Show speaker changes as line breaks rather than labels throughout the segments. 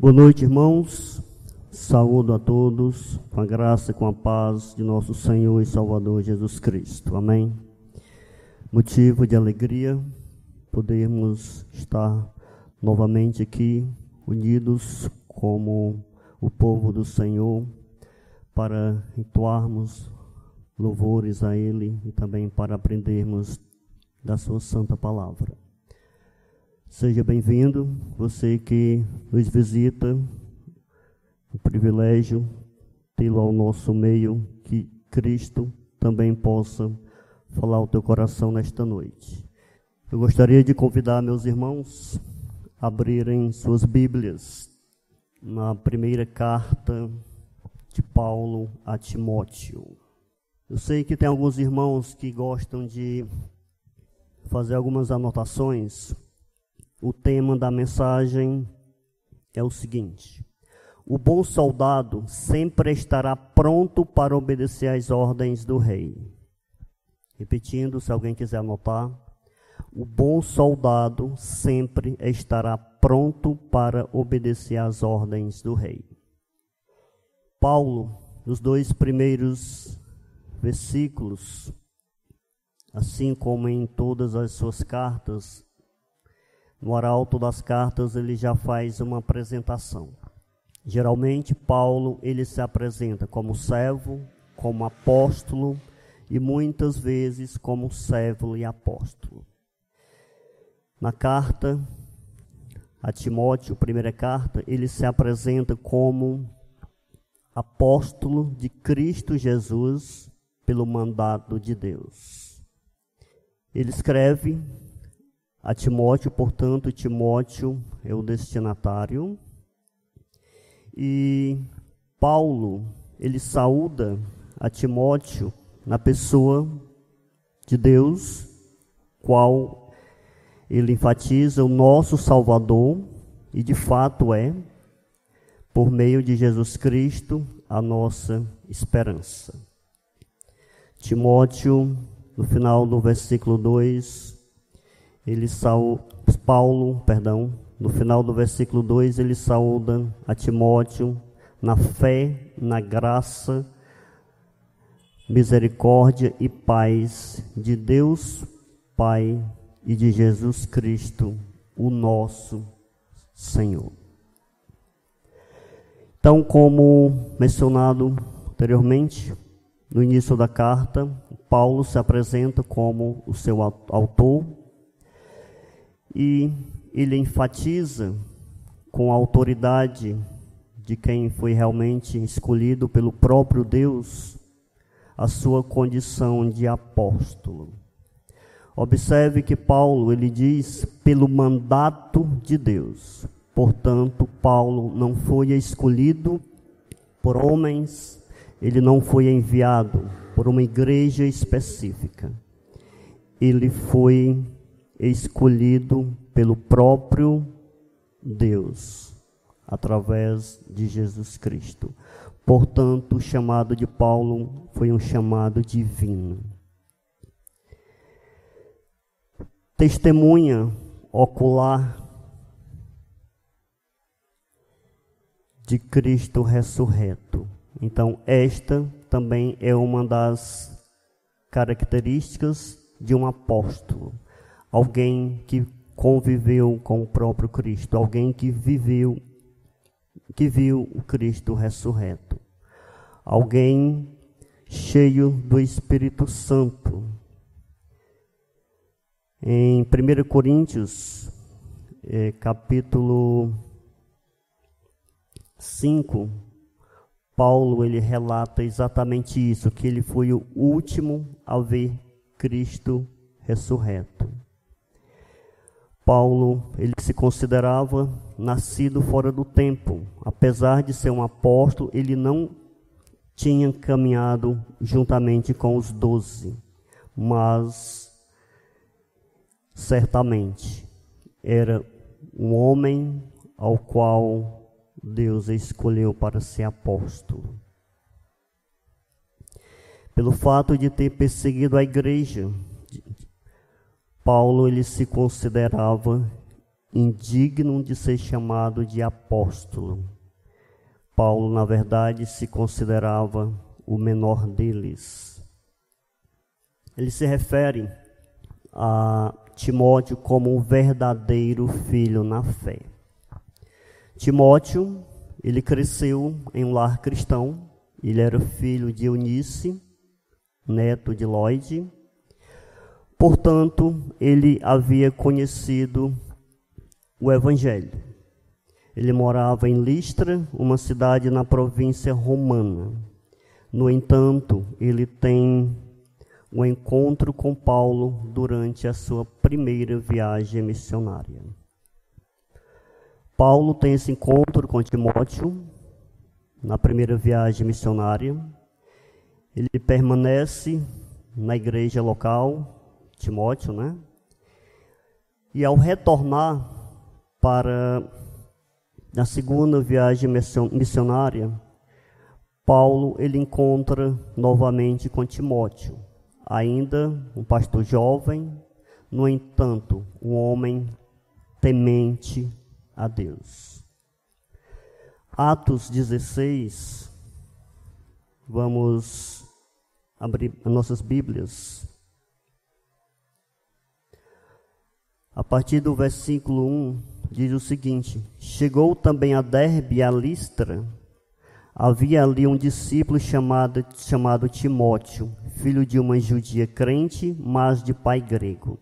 Boa noite, irmãos. Saúdo a todos com a graça e com a paz de nosso Senhor e Salvador Jesus Cristo. Amém. Motivo de alegria podermos estar novamente aqui unidos como o povo do Senhor para entoarmos louvores a Ele e também para aprendermos da Sua Santa Palavra. Seja bem-vindo, você que nos visita, o privilégio tê-lo ao nosso meio, que Cristo também possa falar ao teu coração nesta noite. Eu gostaria de convidar meus irmãos a abrirem suas Bíblias na primeira carta de Paulo a Timóteo. Eu sei que tem alguns irmãos que gostam de fazer algumas anotações o tema da mensagem é o seguinte: o bom soldado sempre estará pronto para obedecer às ordens do rei. Repetindo, se alguém quiser anotar, o bom soldado sempre estará pronto para obedecer às ordens do rei. Paulo, nos dois primeiros versículos, assim como em todas as suas cartas, no arauto das cartas ele já faz uma apresentação. Geralmente Paulo ele se apresenta como servo, como apóstolo e muitas vezes como servo e apóstolo. Na carta a Timóteo, primeira carta, ele se apresenta como apóstolo de Cristo Jesus pelo mandato de Deus. Ele escreve a Timóteo, portanto, Timóteo é o destinatário. E Paulo, ele saúda a Timóteo na pessoa de Deus, qual ele enfatiza o nosso Salvador, e de fato é, por meio de Jesus Cristo, a nossa esperança. Timóteo, no final do versículo 2, ele saúda, Paulo, perdão, no final do versículo 2, ele saúda a Timóteo na fé, na graça, misericórdia e paz de Deus Pai e de Jesus Cristo, o nosso Senhor. Então, como mencionado anteriormente, no início da carta, Paulo se apresenta como o seu autor e ele enfatiza com a autoridade de quem foi realmente escolhido pelo próprio Deus a sua condição de apóstolo. Observe que Paulo ele diz pelo mandato de Deus. Portanto, Paulo não foi escolhido por homens, ele não foi enviado por uma igreja específica. Ele foi escolhido pelo próprio Deus, através de Jesus Cristo. Portanto, o chamado de Paulo foi um chamado divino. Testemunha ocular de Cristo ressurreto. Então, esta também é uma das características de um apóstolo alguém que conviveu com o próprio Cristo, alguém que viveu, que viu o Cristo ressurreto, alguém cheio do Espírito Santo. Em 1 Coríntios, é, capítulo 5, Paulo ele relata exatamente isso, que ele foi o último a ver Cristo ressurreto. Paulo, ele se considerava nascido fora do tempo. Apesar de ser um apóstolo, ele não tinha caminhado juntamente com os doze, mas certamente era um homem ao qual Deus escolheu para ser apóstolo. Pelo fato de ter perseguido a igreja, Paulo ele se considerava indigno de ser chamado de apóstolo. Paulo, na verdade, se considerava o menor deles. Ele se refere a Timóteo como um verdadeiro filho na fé. Timóteo, ele cresceu em um lar cristão, ele era filho de Eunice, neto de Lloyd. Portanto, ele havia conhecido o Evangelho. Ele morava em Listra, uma cidade na província romana. No entanto, ele tem um encontro com Paulo durante a sua primeira viagem missionária. Paulo tem esse encontro com Timóteo na primeira viagem missionária. Ele permanece na igreja local, Timóteo, né? E ao retornar para a segunda viagem missionária, Paulo ele encontra novamente com Timóteo, ainda um pastor jovem, no entanto, um homem temente a Deus. Atos 16, vamos abrir as nossas Bíblias. A partir do versículo 1, diz o seguinte: Chegou também a Derbe a Listra. Havia ali um discípulo chamado, chamado Timóteo, filho de uma judia crente, mas de pai grego.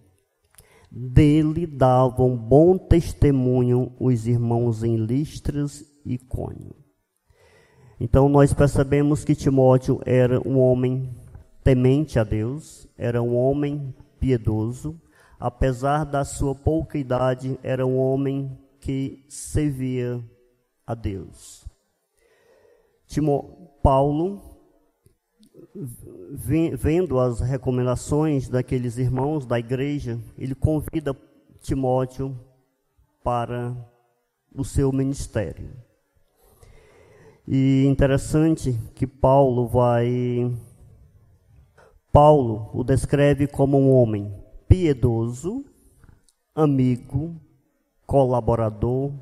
Dele davam bom testemunho os irmãos em Listras e Cônio. Então nós percebemos que Timóteo era um homem temente a Deus, era um homem piedoso, apesar da sua pouca idade, era um homem que servia a Deus. Timó, Paulo vendo as recomendações daqueles irmãos da igreja, ele convida Timóteo para o seu ministério. E interessante que Paulo vai Paulo o descreve como um homem piedoso, amigo, colaborador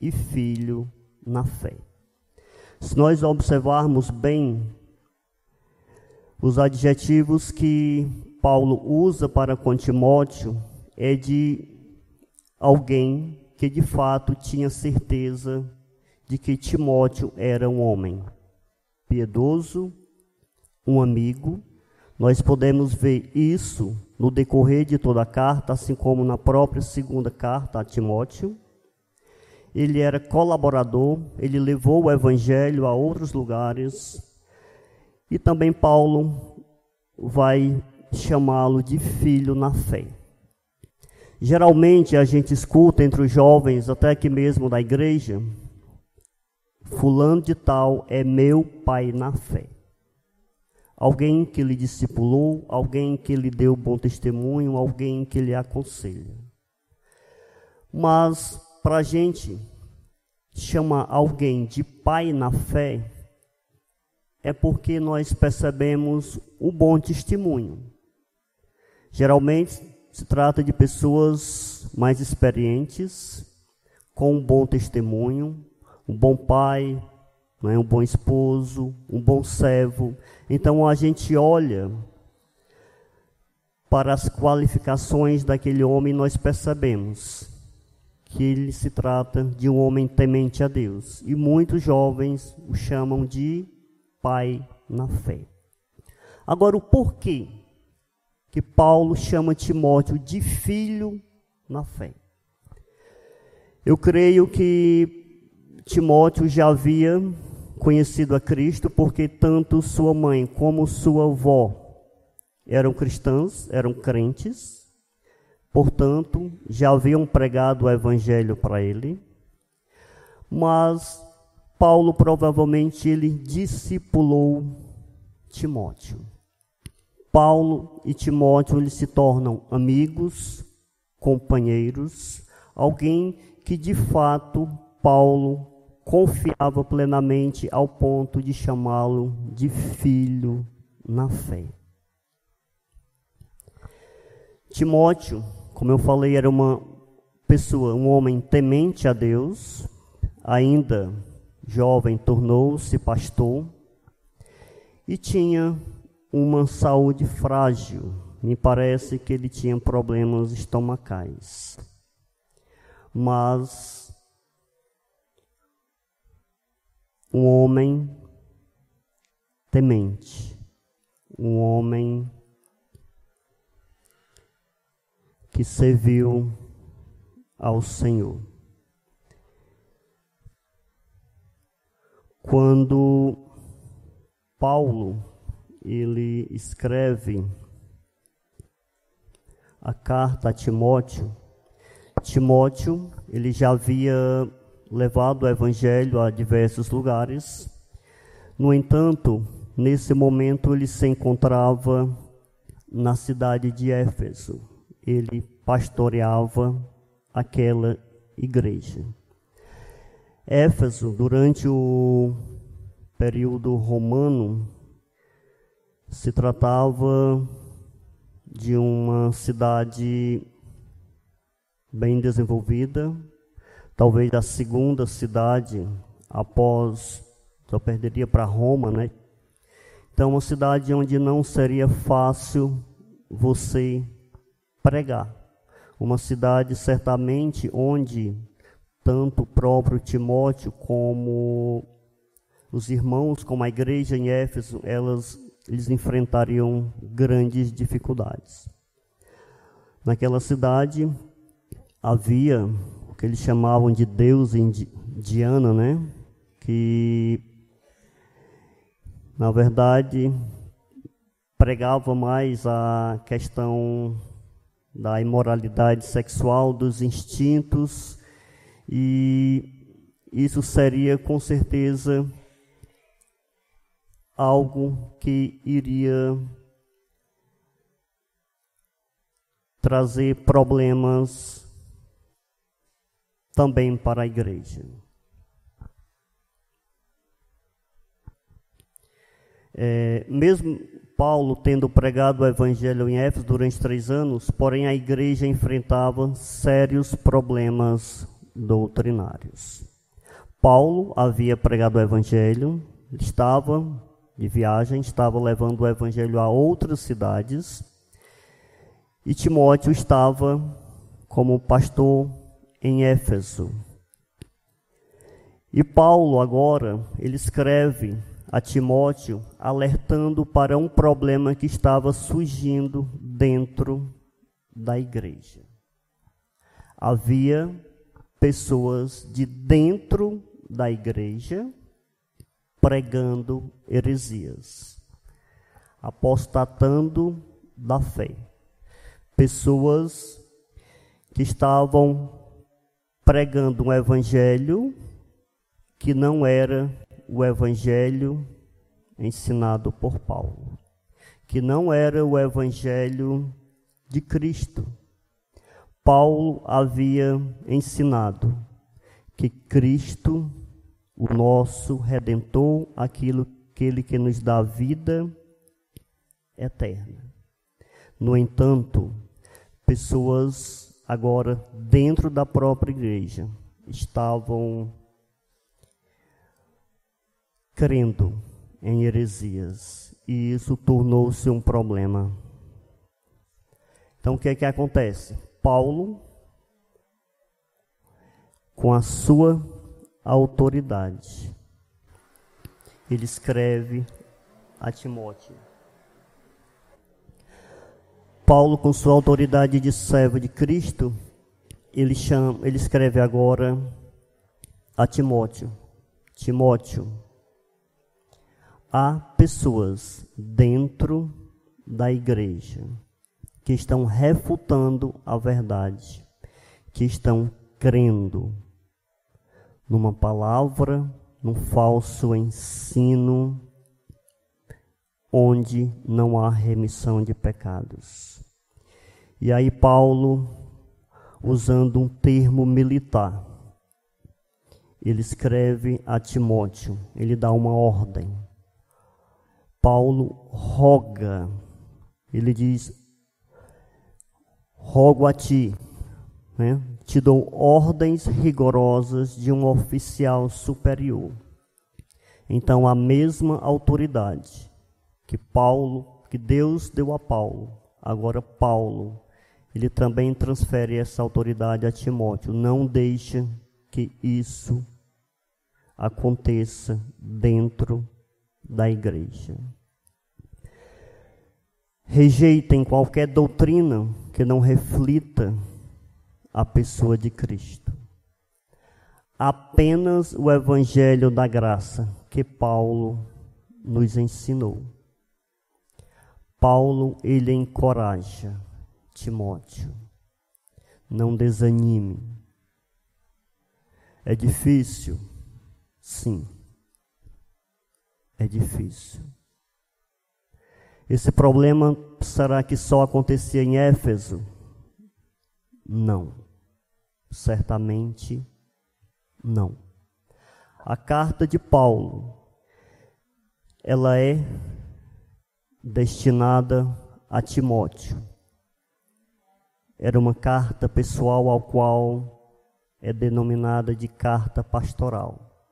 e filho na fé. Se nós observarmos bem os adjetivos que Paulo usa para com Timóteo é de alguém que de fato tinha certeza de que Timóteo era um homem piedoso, um amigo. Nós podemos ver isso no decorrer de toda a carta, assim como na própria segunda carta a Timóteo. Ele era colaborador, ele levou o evangelho a outros lugares, e também Paulo vai chamá-lo de filho na fé. Geralmente a gente escuta entre os jovens, até aqui mesmo da igreja, fulano de tal é meu pai na fé. Alguém que lhe discipulou, alguém que lhe deu bom testemunho, alguém que lhe aconselha. Mas para a gente chamar alguém de pai na fé, é porque nós percebemos o bom testemunho. Geralmente se trata de pessoas mais experientes, com um bom testemunho, um bom pai, né, um bom esposo, um bom servo. Então a gente olha para as qualificações daquele homem, nós percebemos que ele se trata de um homem temente a Deus. E muitos jovens o chamam de pai na fé. Agora, o porquê que Paulo chama Timóteo de filho na fé? Eu creio que Timóteo já havia conhecido a Cristo, porque tanto sua mãe como sua avó eram cristãs, eram crentes, portanto, já haviam pregado o evangelho para ele. Mas Paulo provavelmente ele discipulou Timóteo. Paulo e Timóteo eles se tornam amigos, companheiros, alguém que de fato Paulo confiava plenamente ao ponto de chamá-lo de filho na fé. Timóteo, como eu falei, era uma pessoa, um homem temente a Deus, ainda jovem, tornou-se pastor e tinha uma saúde frágil. Me parece que ele tinha problemas estomacais. Mas um homem temente, um homem que serviu ao Senhor. Quando Paulo ele escreve a carta a Timóteo, Timóteo ele já havia levado o evangelho a diversos lugares. No entanto, nesse momento ele se encontrava na cidade de Éfeso. Ele pastoreava aquela igreja. Éfeso, durante o período romano, se tratava de uma cidade bem desenvolvida, talvez a segunda cidade após, só perderia para Roma, né? Então, uma cidade onde não seria fácil você pregar. Uma cidade certamente onde tanto o próprio Timóteo como os irmãos, como a igreja em Éfeso, elas eles enfrentariam grandes dificuldades. Naquela cidade havia que eles chamavam de Deus indiana, né? Que na verdade pregava mais a questão da imoralidade sexual, dos instintos, e isso seria com certeza algo que iria trazer problemas também para a igreja. É, mesmo Paulo tendo pregado o evangelho em Éfeso durante três anos, porém a igreja enfrentava sérios problemas doutrinários. Paulo havia pregado o evangelho, estava de viagem, estava levando o evangelho a outras cidades, e Timóteo estava como pastor em Éfeso. E Paulo agora, ele escreve a Timóteo, alertando para um problema que estava surgindo dentro da igreja. Havia pessoas de dentro da igreja pregando heresias, apostatando da fé. Pessoas que estavam pregando um evangelho que não era o evangelho ensinado por Paulo, que não era o evangelho de Cristo. Paulo havia ensinado que Cristo, o nosso redentor, aquilo aquele que nos dá vida eterna. No entanto, pessoas agora dentro da própria igreja estavam crendo em heresias e isso tornou-se um problema. Então o que é que acontece? Paulo, com a sua autoridade, ele escreve a Timóteo. Paulo, com sua autoridade de servo de Cristo, ele, chama, ele escreve agora a Timóteo: Timóteo, há pessoas dentro da igreja que estão refutando a verdade, que estão crendo numa palavra, num falso ensino, onde não há remissão de pecados. E aí, Paulo, usando um termo militar, ele escreve a Timóteo, ele dá uma ordem Paulo roga, ele diz: rogo a ti, né? te dou ordens rigorosas de um oficial superior. Então, a mesma autoridade que Paulo, que Deus deu a Paulo, agora Paulo, ele também transfere essa autoridade a Timóteo. Não deixa que isso aconteça dentro da igreja. Rejeitem qualquer doutrina que não reflita a pessoa de Cristo. Apenas o evangelho da graça que Paulo nos ensinou. Paulo ele encoraja Timóteo. Não desanime. É difícil? Sim. É difícil. Esse problema será que só acontecia em Éfeso? Não. Certamente não. A carta de Paulo ela é destinada a Timóteo. Era uma carta pessoal ao qual é denominada de carta pastoral.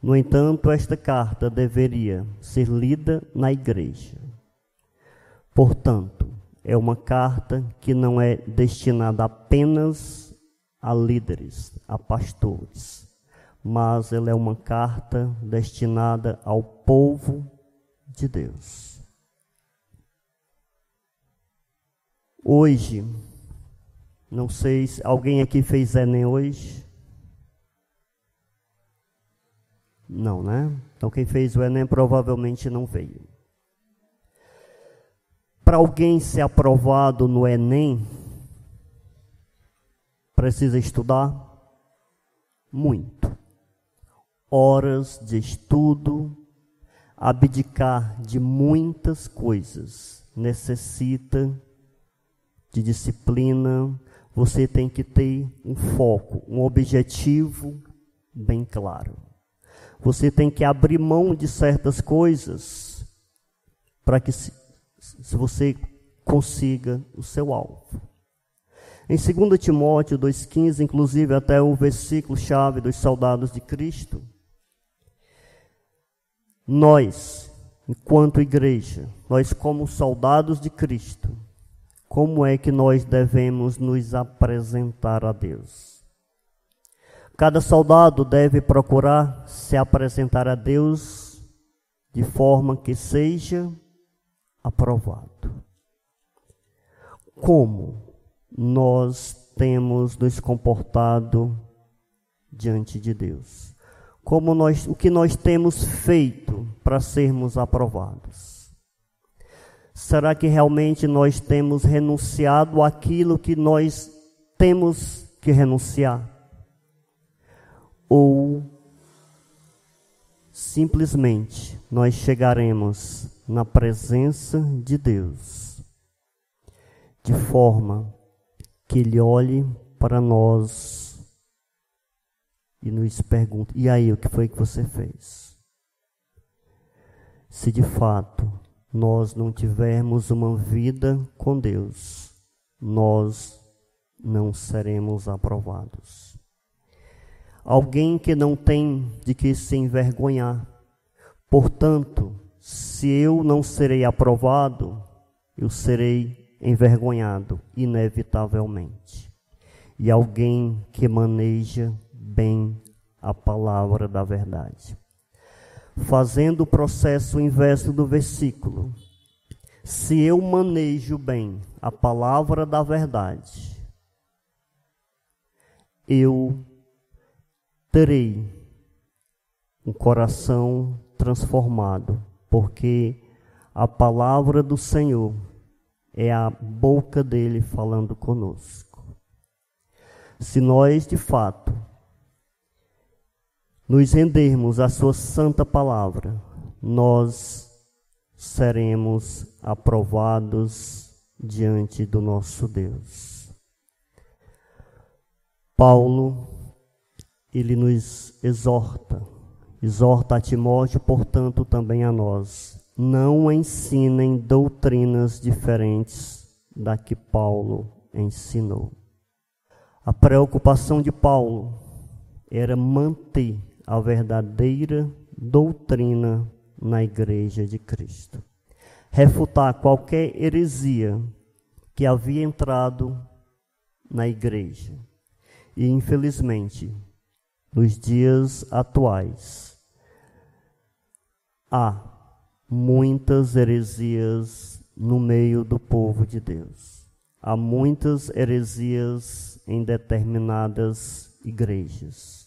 No entanto, esta carta deveria ser lida na igreja. Portanto, é uma carta que não é destinada apenas a líderes, a pastores, mas ela é uma carta destinada ao povo de Deus. Hoje, não sei se alguém aqui fez Enem hoje. Não, né? Então quem fez o Enem provavelmente não veio. Para alguém ser aprovado no Enem, precisa estudar muito. Horas de estudo, abdicar de muitas coisas, necessita de disciplina, você tem que ter um foco, um objetivo bem claro. Você tem que abrir mão de certas coisas para que se, se você consiga o seu alvo. Em 2 Timóteo 2,15, inclusive até o versículo chave dos soldados de Cristo, nós, enquanto igreja, nós como soldados de Cristo, como é que nós devemos nos apresentar a Deus? Cada soldado deve procurar se apresentar a Deus de forma que seja aprovado. Como nós temos nos comportado diante de Deus? Como nós, o que nós temos feito para sermos aprovados? Será que realmente nós temos renunciado àquilo que nós temos que renunciar? Ou simplesmente nós chegaremos na presença de Deus de forma que Ele olhe para nós e nos pergunte: e aí, o que foi que você fez? Se de fato nós não tivermos uma vida com Deus, nós não seremos aprovados. Alguém que não tem de que se envergonhar. Portanto, se eu não serei aprovado, eu serei envergonhado, inevitavelmente. E alguém que maneja bem a palavra da verdade fazendo o processo inverso do versículo. Se eu manejo bem a palavra da verdade, eu terei um coração transformado, porque a palavra do Senhor é a boca dele falando conosco. Se nós de fato nos rendermos à Sua santa palavra, nós seremos aprovados diante do nosso Deus. Paulo, ele nos exorta, exorta a Timóteo, portanto, também a nós. Não ensinem doutrinas diferentes da que Paulo ensinou. A preocupação de Paulo era manter a verdadeira doutrina na igreja de Cristo. Refutar qualquer heresia que havia entrado na igreja. E infelizmente, nos dias atuais, há muitas heresias no meio do povo de Deus. Há muitas heresias em determinadas igrejas.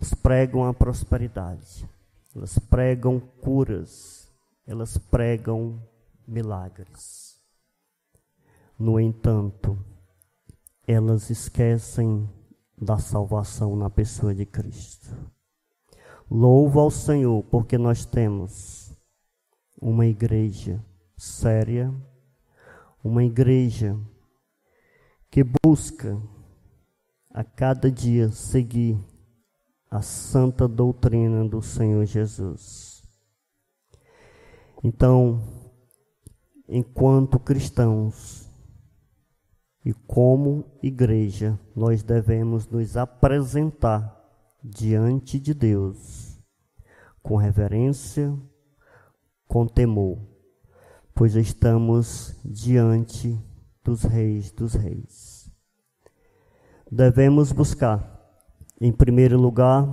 Elas pregam a prosperidade, elas pregam curas, elas pregam milagres. No entanto, elas esquecem da salvação na pessoa de Cristo. Louvo ao Senhor porque nós temos uma igreja séria, uma igreja que busca a cada dia seguir a santa doutrina do Senhor Jesus. Então, enquanto cristãos e como igreja, nós devemos nos apresentar diante de Deus com reverência, com temor, pois estamos diante dos reis dos reis. Devemos buscar, em primeiro lugar,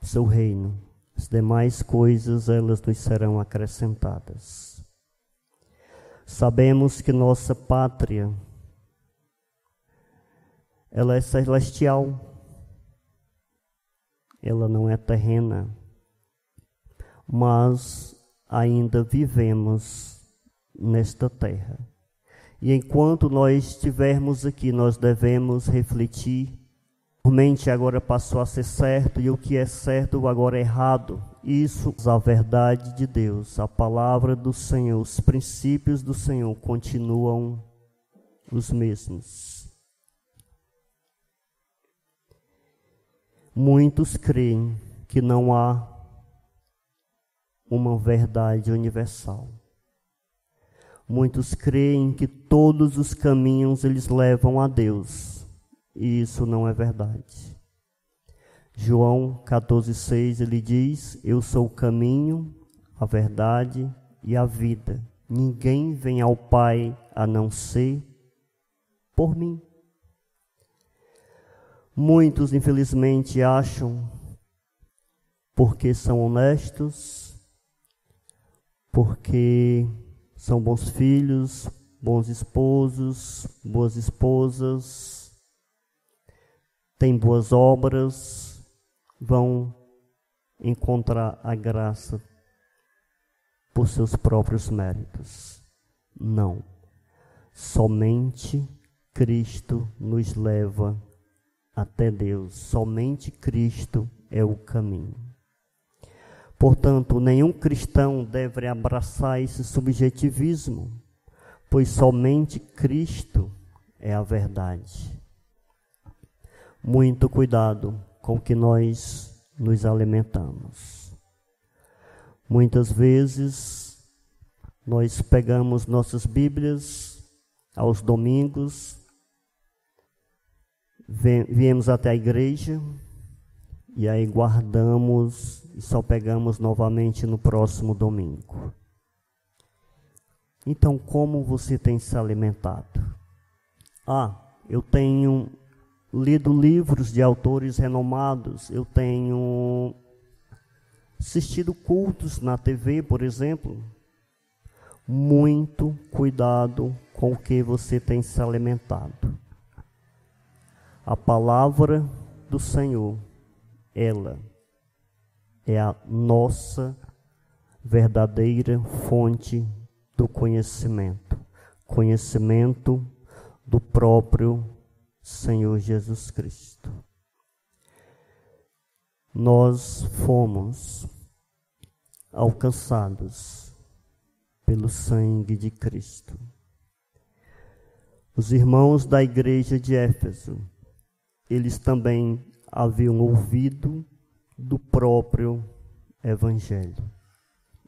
seu reino. As demais coisas elas nos serão acrescentadas. Sabemos que nossa pátria ela é celestial ela não é terrena, mas ainda vivemos nesta terra. E enquanto nós estivermos aqui, nós devemos refletir. Mente agora passou a ser certo e o que é certo agora é errado. Isso, a verdade de Deus, a palavra do Senhor, os princípios do Senhor continuam os mesmos. Muitos creem que não há uma verdade universal. Muitos creem que todos os caminhos eles levam a Deus, e isso não é verdade. João 14,6 ele diz: Eu sou o caminho, a verdade e a vida. Ninguém vem ao Pai a não ser por mim. Muitos, infelizmente, acham, porque são honestos, porque são bons filhos, bons esposos, boas esposas, têm boas obras, vão encontrar a graça por seus próprios méritos. Não. Somente Cristo nos leva até Deus. Somente Cristo é o caminho. Portanto, nenhum cristão deve abraçar esse subjetivismo, pois somente Cristo é a verdade. Muito cuidado com que nós nos alimentamos. Muitas vezes nós pegamos nossas Bíblias aos domingos viemos até a igreja e aí guardamos e só pegamos novamente no próximo domingo. Então, como você tem se alimentado? Ah, eu tenho lido livros de autores renomados, eu tenho assistido cultos na TV, por exemplo. Muito cuidado com o que você tem se alimentado. A palavra do Senhor, ela é a nossa verdadeira fonte do conhecimento, conhecimento do próprio Senhor Jesus Cristo. Nós fomos alcançados pelo sangue de Cristo. Os irmãos da igreja de Éfeso eles também haviam ouvido do próprio Evangelho.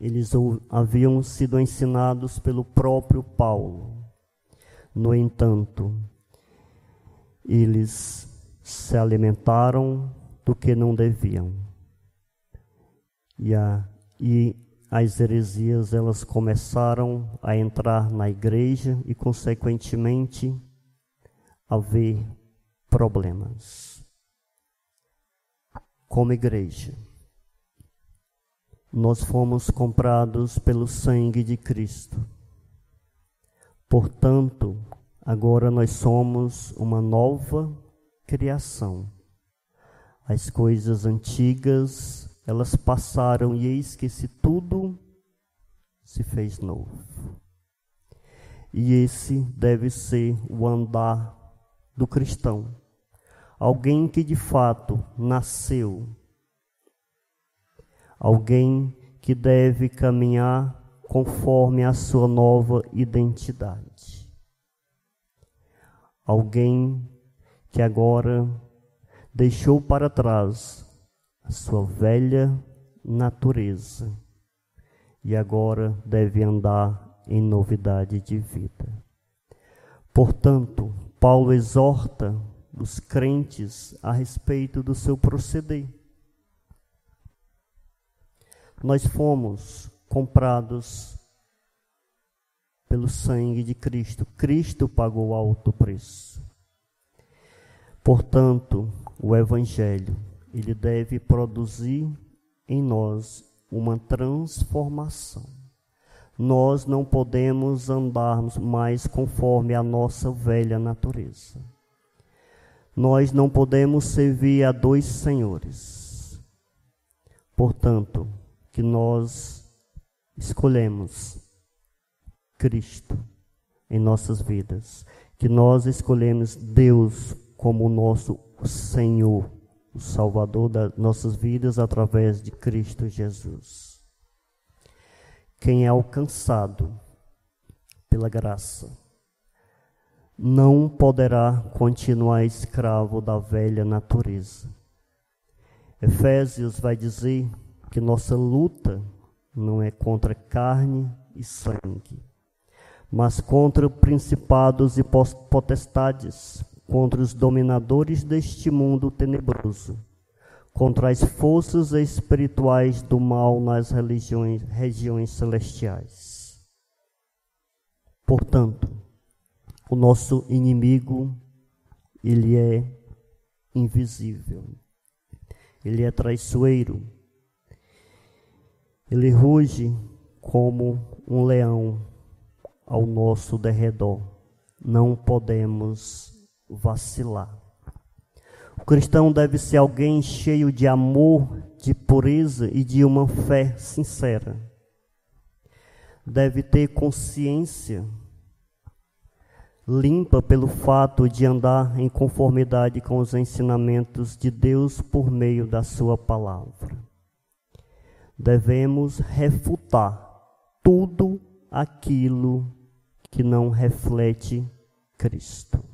Eles haviam sido ensinados pelo próprio Paulo. No entanto, eles se alimentaram do que não deviam. E, a, e as heresias elas começaram a entrar na igreja e consequentemente haver problemas. Como igreja, nós fomos comprados pelo sangue de Cristo. Portanto, agora nós somos uma nova criação. As coisas antigas, elas passaram e eis que se tudo se fez novo. E esse deve ser o andar do cristão. Alguém que de fato nasceu. Alguém que deve caminhar conforme a sua nova identidade. Alguém que agora deixou para trás a sua velha natureza e agora deve andar em novidade de vida. Portanto, Paulo exorta os crentes a respeito do seu proceder. Nós fomos comprados pelo sangue de Cristo. Cristo pagou alto preço. Portanto, o evangelho, ele deve produzir em nós uma transformação. Nós não podemos andarmos mais conforme a nossa velha natureza. Nós não podemos servir a dois senhores. Portanto, que nós escolhemos Cristo em nossas vidas, que nós escolhemos Deus como o nosso Senhor, o Salvador das nossas vidas através de Cristo Jesus. Quem é alcançado pela graça não poderá continuar escravo da velha natureza. Efésios vai dizer que nossa luta não é contra carne e sangue, mas contra principados e potestades, contra os dominadores deste mundo tenebroso, contra as forças espirituais do mal nas religiões, regiões celestiais. Portanto, o nosso inimigo, ele é invisível. Ele é traiçoeiro. Ele ruge como um leão ao nosso derredor. Não podemos vacilar. O cristão deve ser alguém cheio de amor, de pureza e de uma fé sincera. Deve ter consciência limpa pelo fato de andar em conformidade com os ensinamentos de Deus por meio da Sua palavra. Devemos refutar tudo aquilo que não reflete Cristo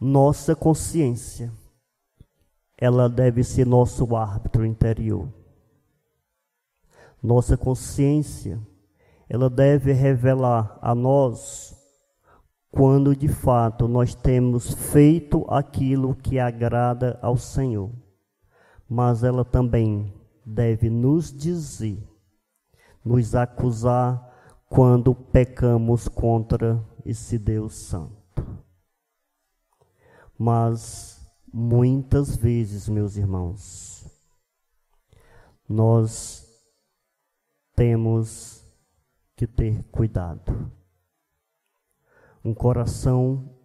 nossa consciência, ela deve ser nosso árbitro interior. Nossa consciência, ela deve revelar a nós quando de fato nós temos feito aquilo que agrada ao Senhor. Mas ela também deve nos dizer, nos acusar quando pecamos contra esse Deus Santo. Mas muitas vezes, meus irmãos, nós temos que ter cuidado. Um coração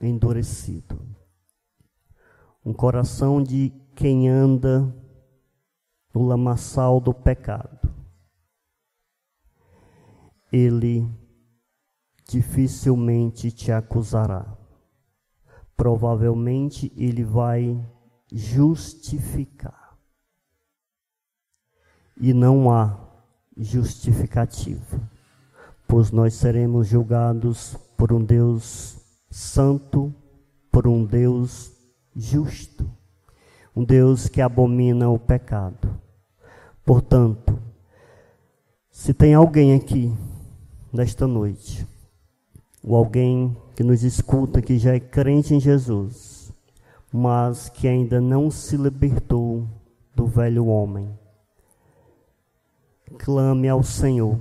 endurecido. Um coração de quem anda no lamaçal do pecado. Ele dificilmente te acusará provavelmente ele vai justificar. E não há justificativa, pois nós seremos julgados por um Deus santo, por um Deus justo, um Deus que abomina o pecado. Portanto, se tem alguém aqui nesta noite, ou alguém que nos escuta, que já é crente em Jesus, mas que ainda não se libertou do velho homem. Clame ao Senhor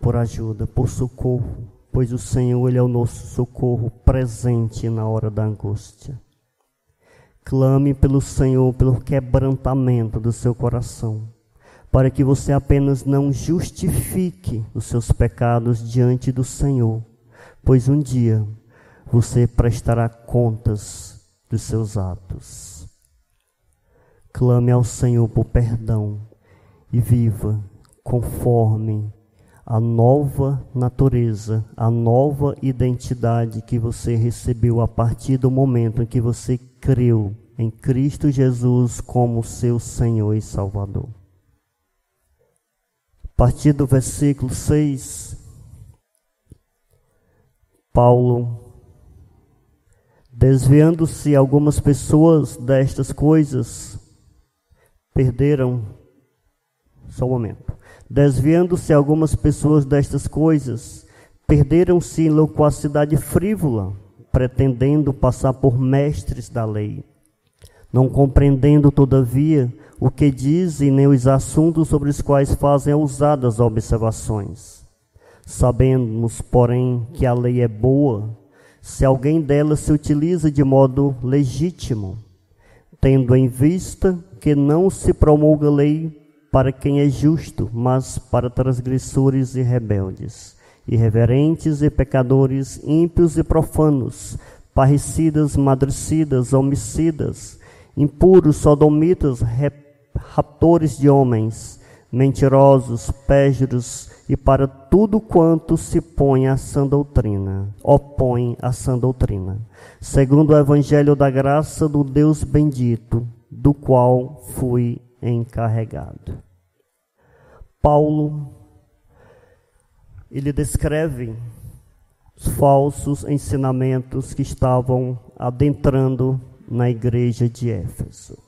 por ajuda, por socorro, pois o Senhor ele é o nosso socorro presente na hora da angústia. Clame pelo Senhor pelo quebrantamento do seu coração, para que você apenas não justifique os seus pecados diante do Senhor, pois um dia você prestará contas dos seus atos. Clame ao Senhor por perdão e viva conforme a nova natureza, a nova identidade que você recebeu a partir do momento em que você creu em Cristo Jesus como seu Senhor e Salvador. Partir do versículo 6, Paulo, desviando-se algumas pessoas destas coisas, perderam. Só um momento. Desviando-se algumas pessoas destas coisas, perderam-se em loquacidade frívola, pretendendo passar por mestres da lei, não compreendendo, todavia, o que dizem nem os assuntos sobre os quais fazem ousadas observações. Sabemos, porém, que a lei é boa, se alguém dela se utiliza de modo legítimo, tendo em vista que não se promulga lei para quem é justo, mas para transgressores e rebeldes, irreverentes e pecadores, ímpios e profanos, parricidas, madricidas, homicidas, impuros, sodomitas, raptores de homens, mentirosos, péjuros, e para tudo quanto se põe a sã doutrina, opõe a sã doutrina, segundo o evangelho da graça do Deus bendito, do qual fui encarregado. Paulo ele descreve os falsos ensinamentos que estavam adentrando na igreja de Éfeso.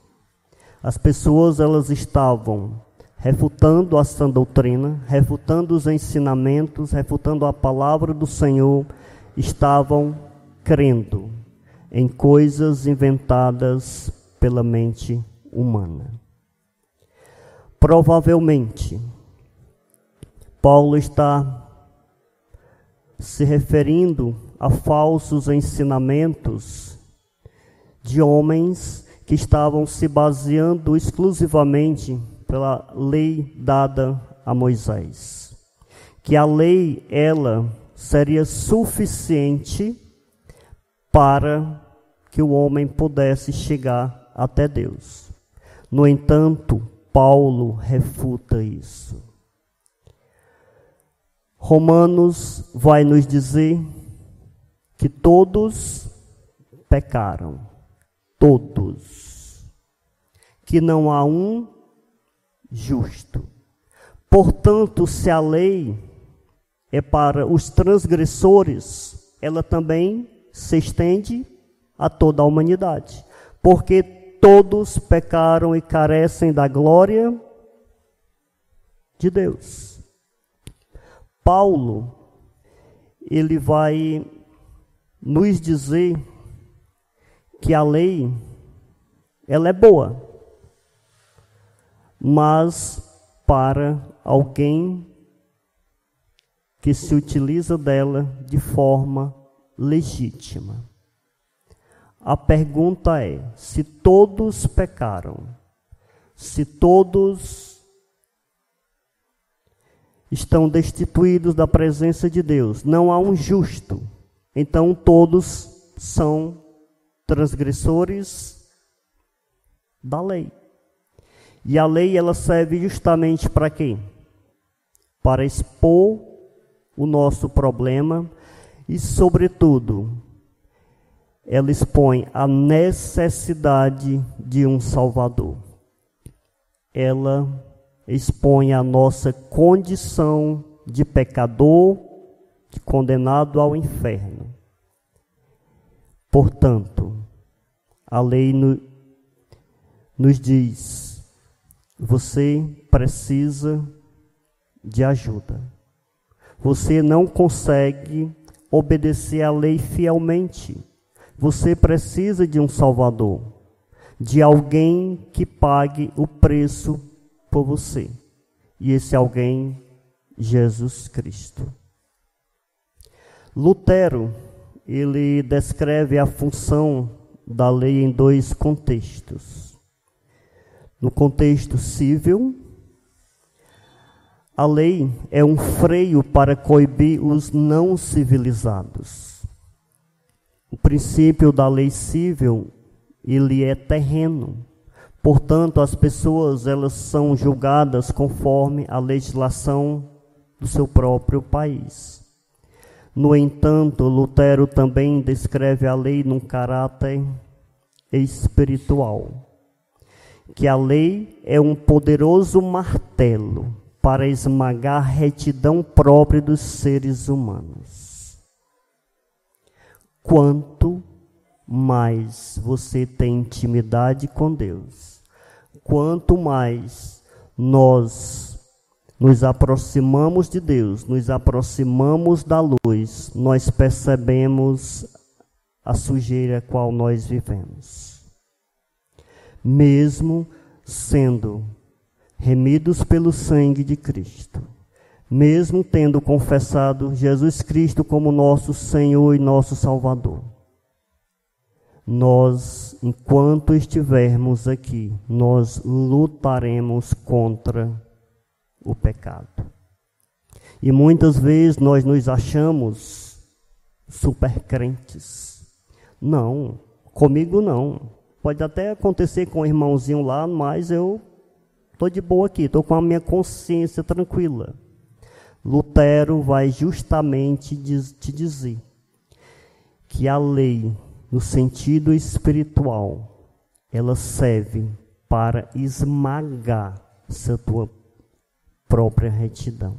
As pessoas elas estavam refutando a sã doutrina, refutando os ensinamentos, refutando a palavra do Senhor, estavam crendo em coisas inventadas pela mente humana. Provavelmente Paulo está se referindo a falsos ensinamentos de homens que estavam se baseando exclusivamente pela lei dada a Moisés. Que a lei, ela, seria suficiente para que o homem pudesse chegar até Deus. No entanto, Paulo refuta isso. Romanos vai nos dizer que todos pecaram. Todos. Que não há um justo. Portanto, se a lei é para os transgressores, ela também se estende a toda a humanidade. Porque todos pecaram e carecem da glória de Deus. Paulo, ele vai nos dizer que a lei, ela é boa, mas para alguém que se utiliza dela de forma legítima. A pergunta é: se todos pecaram, se todos estão destituídos da presença de Deus. Não há um justo. Então todos são transgressores da lei. E a lei ela serve justamente para quê? Para expor o nosso problema e, sobretudo, ela expõe a necessidade de um Salvador. Ela expõe a nossa condição de pecador, de condenado ao inferno. Portanto, a lei no, nos diz: você precisa de ajuda. Você não consegue obedecer à lei fielmente. Você precisa de um Salvador, de alguém que pague o preço por você. E esse alguém, Jesus Cristo. Lutero, ele descreve a função da lei em dois contextos. No contexto civil, a lei é um freio para coibir os não civilizados. O princípio da lei civil, ele é terreno. Portanto, as pessoas elas são julgadas conforme a legislação do seu próprio país. No entanto, Lutero também descreve a lei num caráter espiritual, que a lei é um poderoso martelo para esmagar a retidão própria dos seres humanos. Quanto mais você tem intimidade com Deus, quanto mais nós nos aproximamos de Deus, nos aproximamos da luz, nós percebemos a sujeira qual nós vivemos. Mesmo sendo remidos pelo sangue de Cristo, mesmo tendo confessado Jesus Cristo como nosso Senhor e nosso Salvador. Nós, enquanto estivermos aqui, nós lutaremos contra o pecado. E muitas vezes nós nos achamos super crentes. Não, comigo não. Pode até acontecer com o irmãozinho lá, mas eu Estou de boa aqui, estou com a minha consciência tranquila. Lutero vai justamente te dizer que a lei, no sentido espiritual, ela serve para esmagar essa tua própria retidão.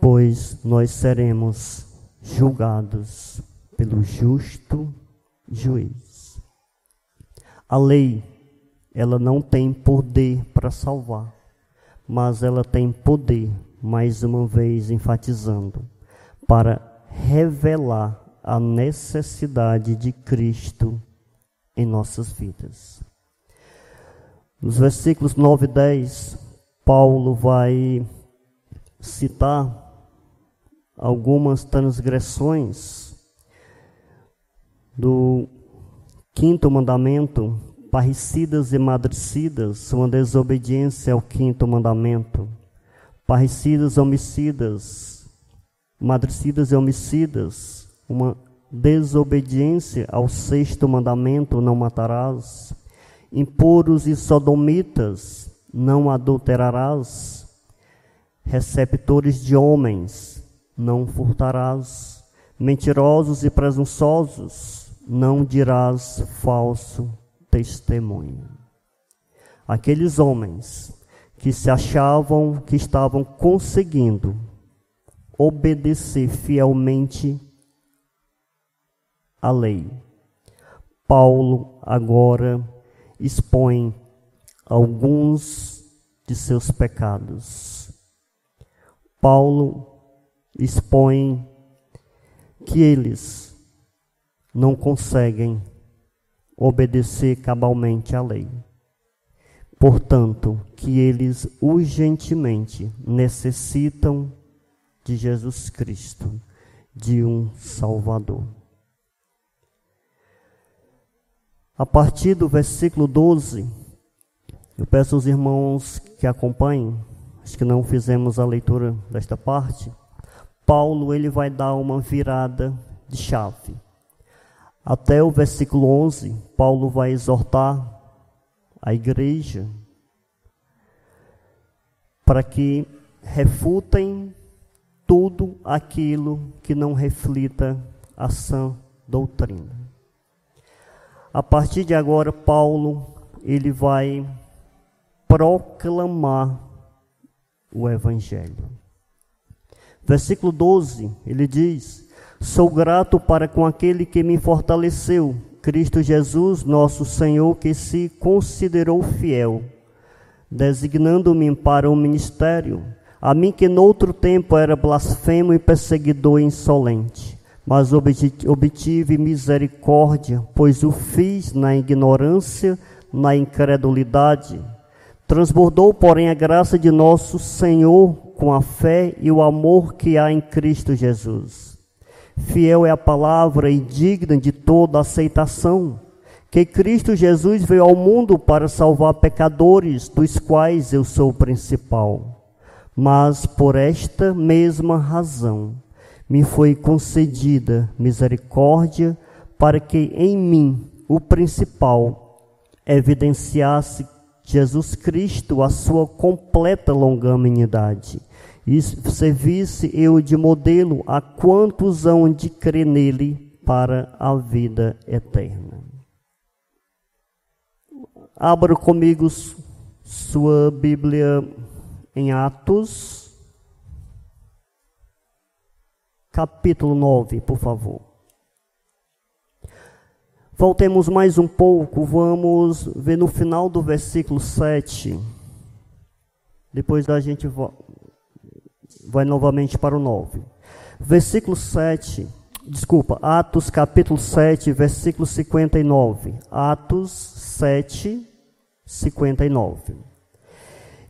Pois nós seremos julgados pelo justo juiz. A lei ela não tem poder para salvar, mas ela tem poder, mais uma vez enfatizando, para revelar a necessidade de Cristo em nossas vidas. Nos versículos 9 e 10, Paulo vai citar algumas transgressões do quinto mandamento Parricidas e madricidas, uma desobediência ao quinto mandamento. Parricidas, homicidas, madricidas e homicidas, uma desobediência ao sexto mandamento, não matarás. Impuros e sodomitas, não adulterarás. Receptores de homens, não furtarás. Mentirosos e presunçosos, não dirás falso testemunho. Aqueles homens que se achavam que estavam conseguindo obedecer fielmente a lei. Paulo agora expõe alguns de seus pecados. Paulo expõe que eles não conseguem obedecer cabalmente à lei. Portanto, que eles urgentemente necessitam de Jesus Cristo, de um Salvador. A partir do versículo 12, eu peço aos irmãos que acompanhem, acho que não fizemos a leitura desta parte. Paulo ele vai dar uma virada de chave. Até o versículo 11, Paulo vai exortar a igreja para que refutem tudo aquilo que não reflita a sã doutrina. A partir de agora, Paulo ele vai proclamar o evangelho. Versículo 12, ele diz: Sou grato para com aquele que me fortaleceu, Cristo Jesus, nosso Senhor, que se considerou fiel, designando-me para o ministério, A mim que noutro tempo era blasfemo e perseguidor insolente, mas obtive misericórdia, pois o fiz na ignorância, na incredulidade. Transbordou, porém, a graça de nosso Senhor com a fé e o amor que há em Cristo Jesus. Fiel é a palavra e digna de toda aceitação, que Cristo Jesus veio ao mundo para salvar pecadores, dos quais eu sou o principal. Mas por esta mesma razão me foi concedida misericórdia para que em mim, o principal, evidenciasse Jesus Cristo a sua completa longanimidade. E servisse eu de modelo a quantos hão de crer nele para a vida eterna. Abra comigo sua Bíblia em Atos, capítulo 9, por favor. Voltemos mais um pouco, vamos ver no final do versículo 7. Depois a gente vai novamente para o 9. Versículo 7, desculpa, Atos capítulo 7, versículo 59. Atos 7, 59.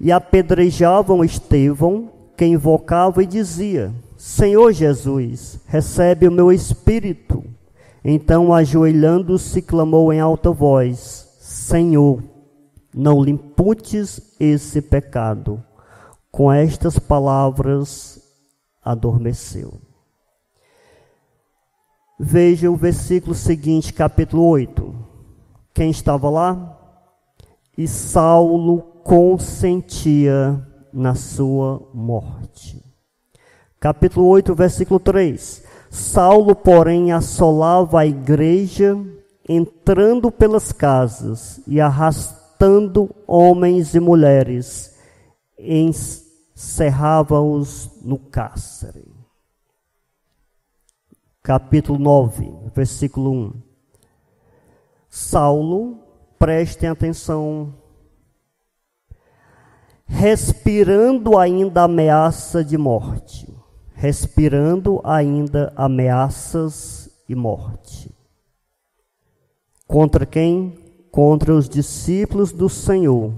E apedrejavam Estevão, que invocava e dizia: Senhor Jesus, recebe o meu espírito. Então, ajoelhando-se, clamou em alta voz: Senhor, não lhe imputes esse pecado. Com estas palavras, adormeceu. Veja o versículo seguinte, capítulo 8. Quem estava lá? E Saulo consentia na sua morte. Capítulo 8, versículo 3. Saulo, porém, assolava a igreja, entrando pelas casas e arrastando homens e mulheres, encerrava-os no cárcere. Capítulo 9, versículo 1. Saulo, prestem atenção, respirando ainda ameaça de morte respirando ainda ameaças e morte. Contra quem? Contra os discípulos do Senhor.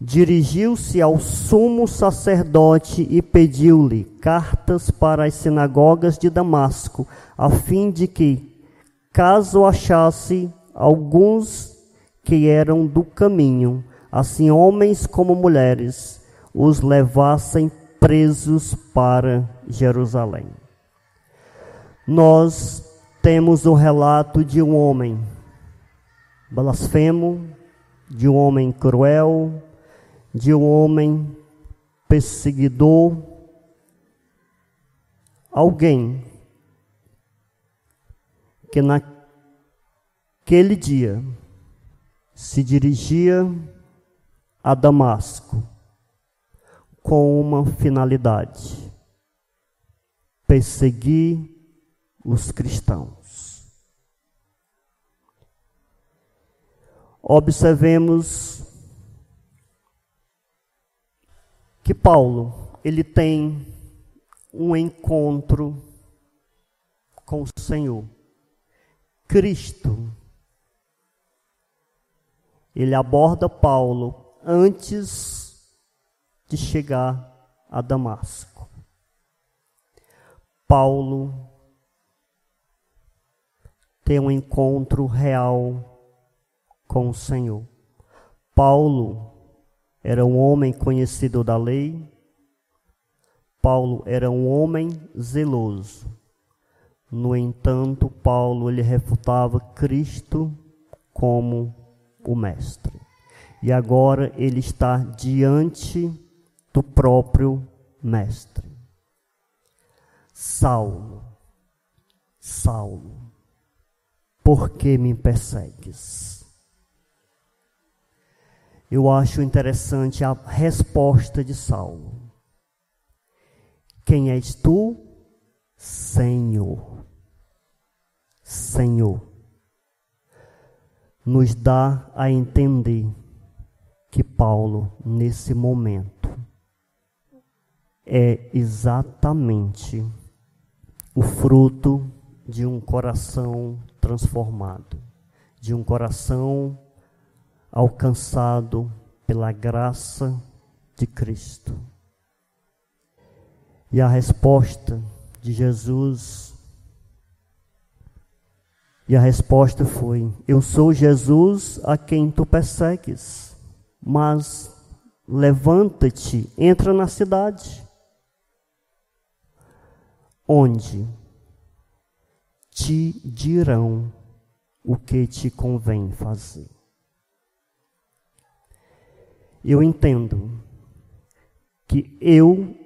Dirigiu-se ao sumo sacerdote e pediu-lhe cartas para as sinagogas de Damasco, a fim de que, caso achasse alguns que eram do caminho, assim homens como mulheres, os levassem presos para Jerusalém. Nós temos o relato de um homem blasfemo, de um homem cruel, de um homem perseguidor, alguém que naquele dia se dirigia a Damasco com uma finalidade: perseguir os cristãos. Observemos que Paulo, ele tem um encontro com o Senhor. Cristo. Ele aborda Paulo antes de chegar a Damasco. Paulo tem um encontro real com o Senhor. Paulo era um homem conhecido da lei. Paulo era um homem zeloso. No entanto, Paulo ele refutava Cristo como o mestre. E agora ele está diante do próprio Mestre. Saulo, Saulo, por que me persegues? Eu acho interessante a resposta de Saulo. Quem és tu? Senhor. Senhor. Nos dá a entender que Paulo, nesse momento, é exatamente o fruto de um coração transformado, de um coração alcançado pela graça de Cristo. E a resposta de Jesus e a resposta foi: Eu sou Jesus a quem tu persegues, mas levanta-te, entra na cidade, onde te dirão o que te convém fazer. Eu entendo que eu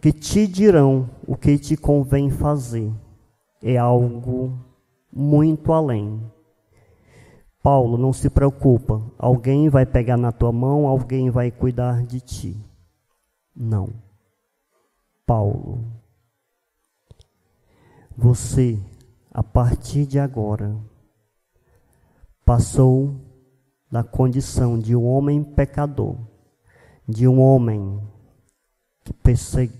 que te dirão o que te convém fazer é algo muito além. Paulo, não se preocupa, alguém vai pegar na tua mão, alguém vai cuidar de ti. Não. Paulo, você, a partir de agora, passou da condição de um homem pecador, de um homem que persegue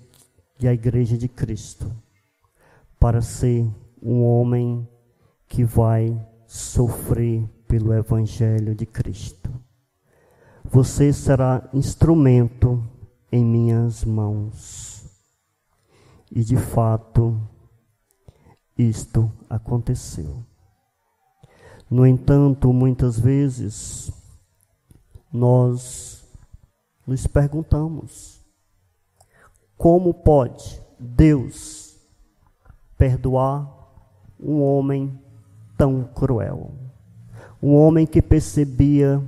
a igreja de Cristo, para ser um homem que vai sofrer pelo Evangelho de Cristo. Você será instrumento em minhas mãos. E de fato, isto aconteceu. No entanto, muitas vezes, nós nos perguntamos: como pode Deus perdoar um homem tão cruel. Um homem que percebia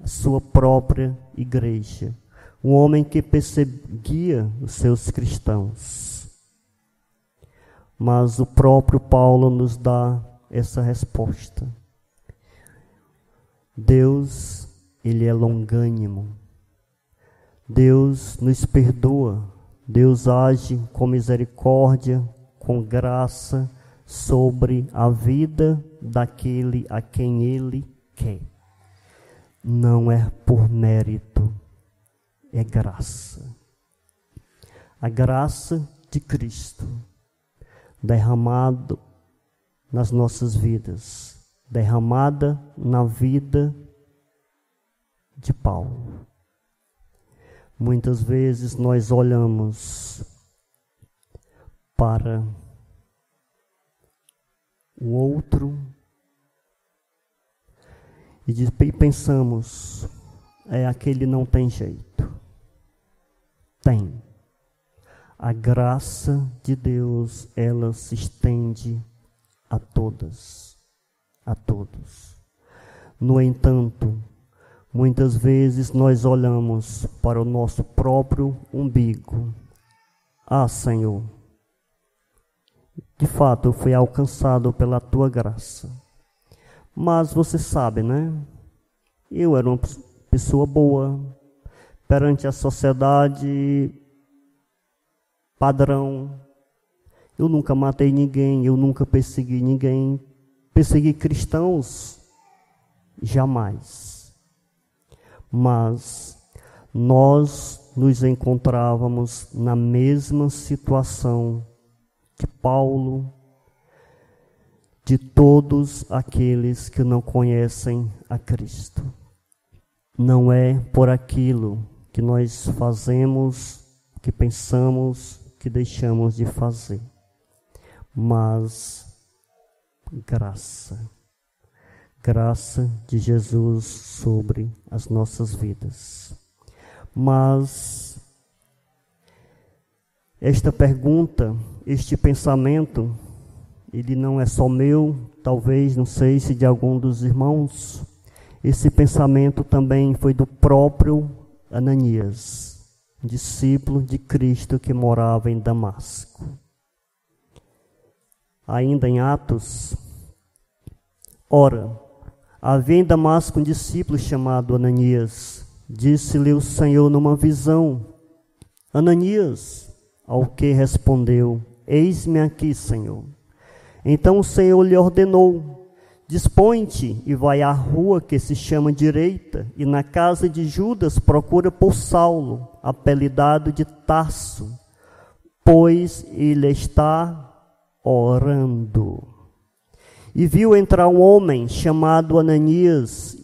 a sua própria igreja. Um homem que perseguia os seus cristãos. Mas o próprio Paulo nos dá essa resposta. Deus, ele é longânimo. Deus nos perdoa. Deus age com misericórdia, com graça sobre a vida daquele a quem ele quer. Não é por mérito, é graça. A graça de Cristo derramado nas nossas vidas, derramada na vida de Paulo. Muitas vezes nós olhamos para o outro. E, pensamos, é aquele não tem jeito. Tem. A graça de Deus, ela se estende a todas, a todos. No entanto, muitas vezes nós olhamos para o nosso próprio umbigo. Ah, Senhor, de fato, eu fui alcançado pela tua graça. Mas você sabe, né? Eu era uma pessoa boa perante a sociedade padrão. Eu nunca matei ninguém, eu nunca persegui ninguém. Persegui cristãos? Jamais. Mas nós nos encontrávamos na mesma situação de Paulo, de todos aqueles que não conhecem a Cristo. Não é por aquilo que nós fazemos, que pensamos, que deixamos de fazer, mas graça. Graça de Jesus sobre as nossas vidas. Mas esta pergunta este pensamento, ele não é só meu, talvez, não sei se de algum dos irmãos. Esse pensamento também foi do próprio Ananias, discípulo de Cristo que morava em Damasco. Ainda em Atos, ora, havia em Damasco um discípulo chamado Ananias. Disse-lhe o Senhor numa visão: Ananias, ao que respondeu: Eis-me aqui, Senhor. Então o Senhor lhe ordenou: Dispõe-te e vai à rua que se chama direita, e na casa de Judas procura por Saulo, apelidado de Tarso, pois ele está orando. E viu entrar um homem chamado Ananias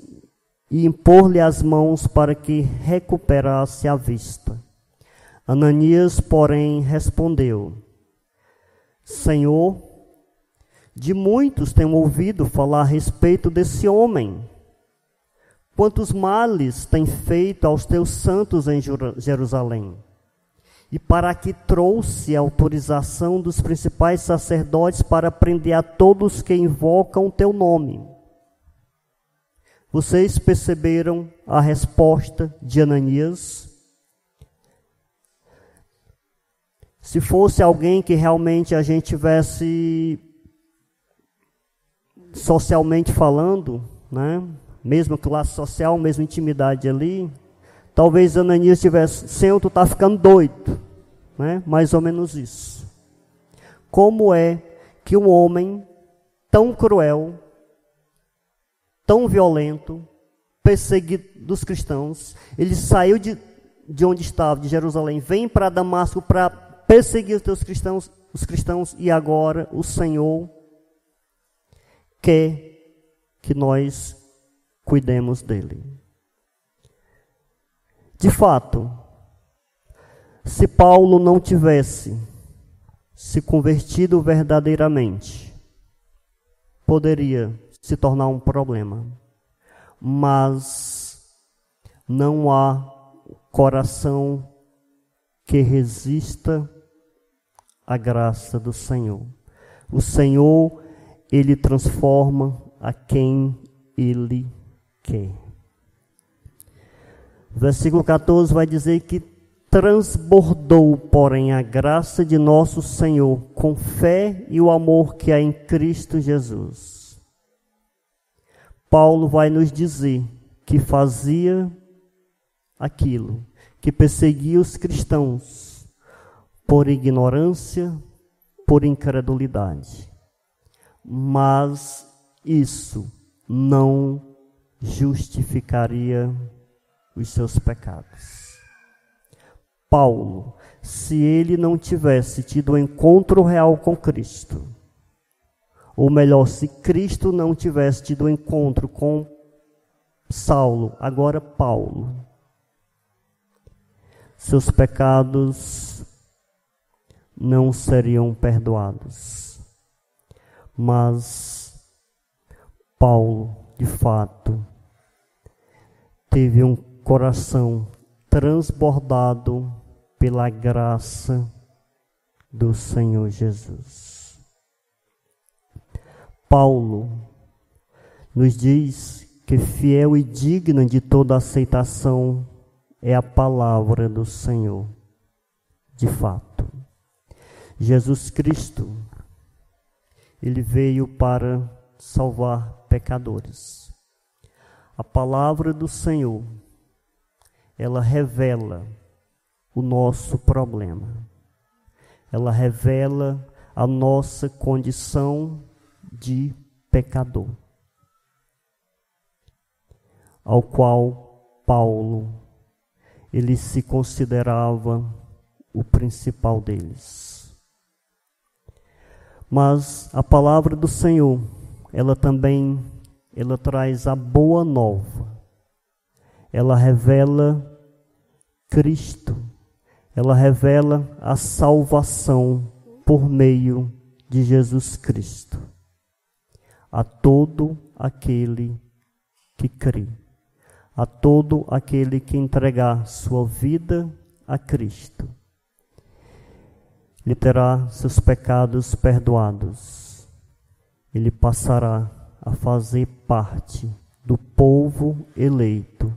e impor-lhe as mãos para que recuperasse a vista. Ananias, porém, respondeu: Senhor, de muitos tenho ouvido falar a respeito desse homem. Quantos males tem feito aos teus santos em Jerusalém? E para que trouxe a autorização dos principais sacerdotes para prender a todos que invocam o teu nome. Vocês perceberam a resposta de Ananias? Se fosse alguém que realmente a gente tivesse socialmente falando, né? mesmo classe social, mesma intimidade ali, talvez Ananias tivesse, Senhor, tu está ficando doido, né? mais ou menos isso. Como é que um homem tão cruel, tão violento, perseguido dos cristãos, ele saiu de, de onde estava, de Jerusalém, vem para Damasco para perseguir os teus cristãos, os cristãos, e agora o Senhor quer que nós cuidemos dele. De fato, se Paulo não tivesse se convertido verdadeiramente, poderia se tornar um problema. Mas não há coração que resista à graça do Senhor. O Senhor ele transforma a quem ele quer. Versículo 14 vai dizer que transbordou, porém, a graça de nosso Senhor com fé e o amor que há em Cristo Jesus. Paulo vai nos dizer que fazia aquilo, que perseguia os cristãos por ignorância, por incredulidade mas isso não justificaria os seus pecados. Paulo, se ele não tivesse tido um encontro real com Cristo, ou melhor, se Cristo não tivesse tido um encontro com Saulo, agora Paulo, seus pecados não seriam perdoados. Mas Paulo, de fato, teve um coração transbordado pela graça do Senhor Jesus. Paulo nos diz que fiel e digna de toda aceitação é a palavra do Senhor. De fato, Jesus Cristo ele veio para salvar pecadores. A palavra do Senhor, ela revela o nosso problema. Ela revela a nossa condição de pecador, ao qual Paulo ele se considerava o principal deles. Mas a palavra do Senhor, ela também ela traz a boa nova. Ela revela Cristo. Ela revela a salvação por meio de Jesus Cristo. A todo aquele que crê. A todo aquele que entregar sua vida a Cristo ele terá seus pecados perdoados. Ele passará a fazer parte do povo eleito,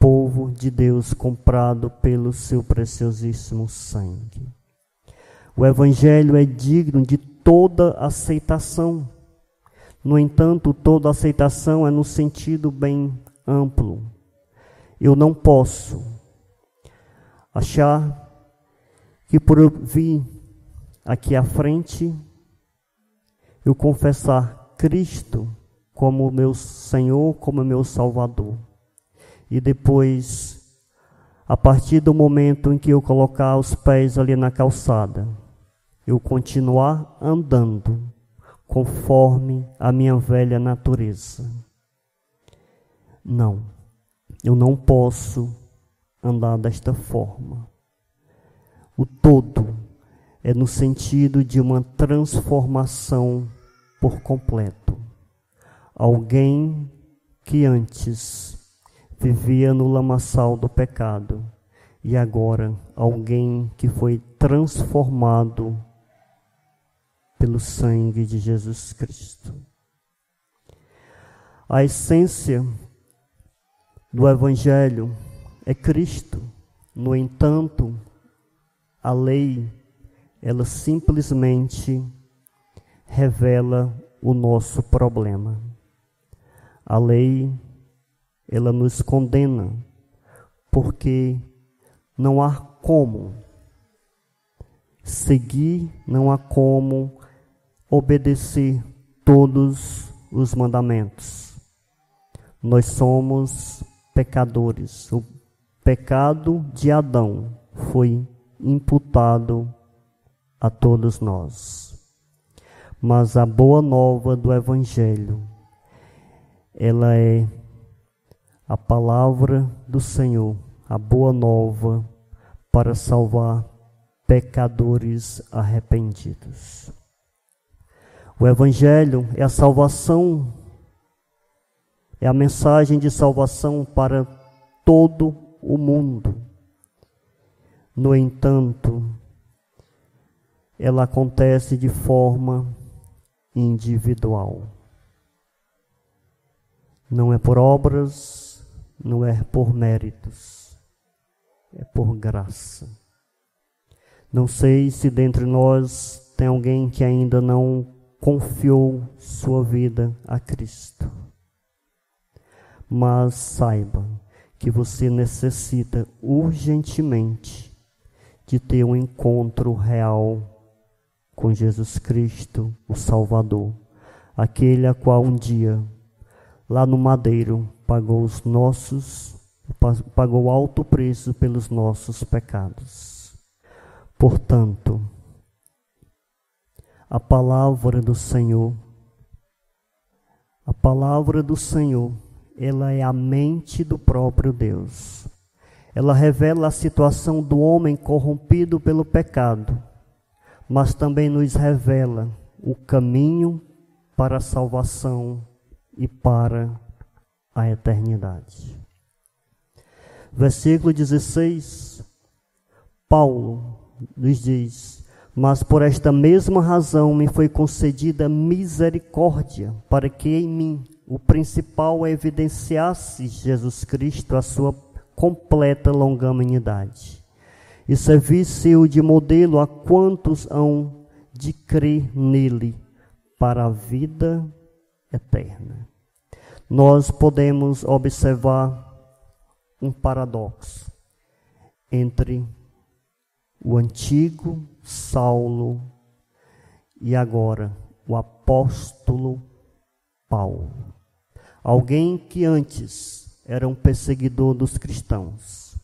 povo de Deus comprado pelo seu preciosíssimo sangue. O Evangelho é digno de toda aceitação. No entanto, toda aceitação é no sentido bem amplo. Eu não posso achar que por vir aqui à frente, eu confessar Cristo como meu Senhor, como meu Salvador. E depois, a partir do momento em que eu colocar os pés ali na calçada, eu continuar andando conforme a minha velha natureza. Não, eu não posso andar desta forma. O todo é no sentido de uma transformação por completo. Alguém que antes vivia no lamaçal do pecado e agora alguém que foi transformado pelo sangue de Jesus Cristo. A essência do Evangelho é Cristo. No entanto, a lei, ela simplesmente revela o nosso problema. A lei, ela nos condena, porque não há como seguir, não há como obedecer todos os mandamentos. Nós somos pecadores. O pecado de Adão foi imputado a todos nós. Mas a boa nova do Evangelho, ela é a palavra do Senhor, a boa nova para salvar pecadores arrependidos. O Evangelho é a salvação é a mensagem de salvação para todo o mundo. No entanto, ela acontece de forma individual. Não é por obras, não é por méritos, é por graça. Não sei se dentre nós tem alguém que ainda não confiou sua vida a Cristo mas saiba que você necessita urgentemente de ter um encontro real com Jesus Cristo, o Salvador, aquele a qual um dia, lá no madeiro, pagou os nossos, pagou alto preço pelos nossos pecados. Portanto, a palavra do Senhor, a palavra do Senhor ela é a mente do próprio Deus. Ela revela a situação do homem corrompido pelo pecado, mas também nos revela o caminho para a salvação e para a eternidade. Versículo 16, Paulo nos diz: Mas por esta mesma razão me foi concedida misericórdia, para que em mim, o principal evidenciar-se Jesus Cristo, a sua completa longanimidade. E servir-se-o de modelo a quantos hão de crer nele para a vida eterna. Nós podemos observar um paradoxo entre o antigo Saulo e agora o apóstolo Paulo. Alguém que antes era um perseguidor dos cristãos.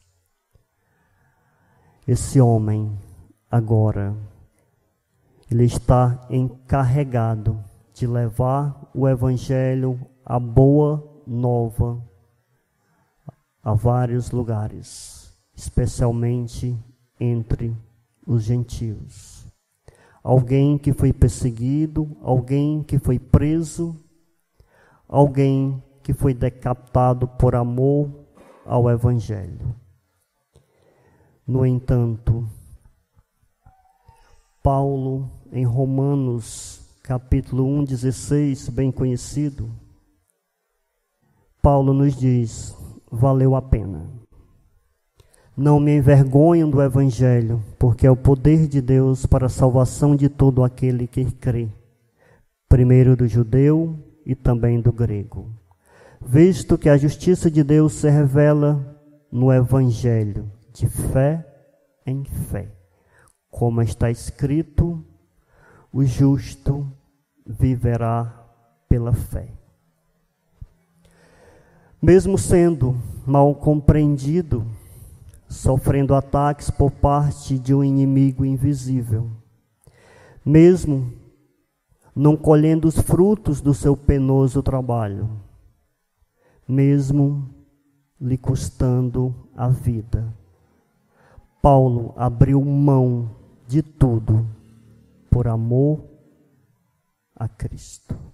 Esse homem, agora, ele está encarregado de levar o Evangelho, a boa nova, a vários lugares, especialmente entre os gentios. Alguém que foi perseguido, alguém que foi preso, alguém que foi decapitado por amor ao Evangelho. No entanto, Paulo, em Romanos capítulo 1, 16, bem conhecido, Paulo nos diz: valeu a pena. Não me envergonho do Evangelho, porque é o poder de Deus para a salvação de todo aquele que crê, primeiro do judeu e também do grego. Visto que a justiça de Deus se revela no Evangelho, de fé em fé. Como está escrito, o justo viverá pela fé. Mesmo sendo mal compreendido, sofrendo ataques por parte de um inimigo invisível, mesmo não colhendo os frutos do seu penoso trabalho, mesmo lhe custando a vida. Paulo abriu mão de tudo por amor a Cristo.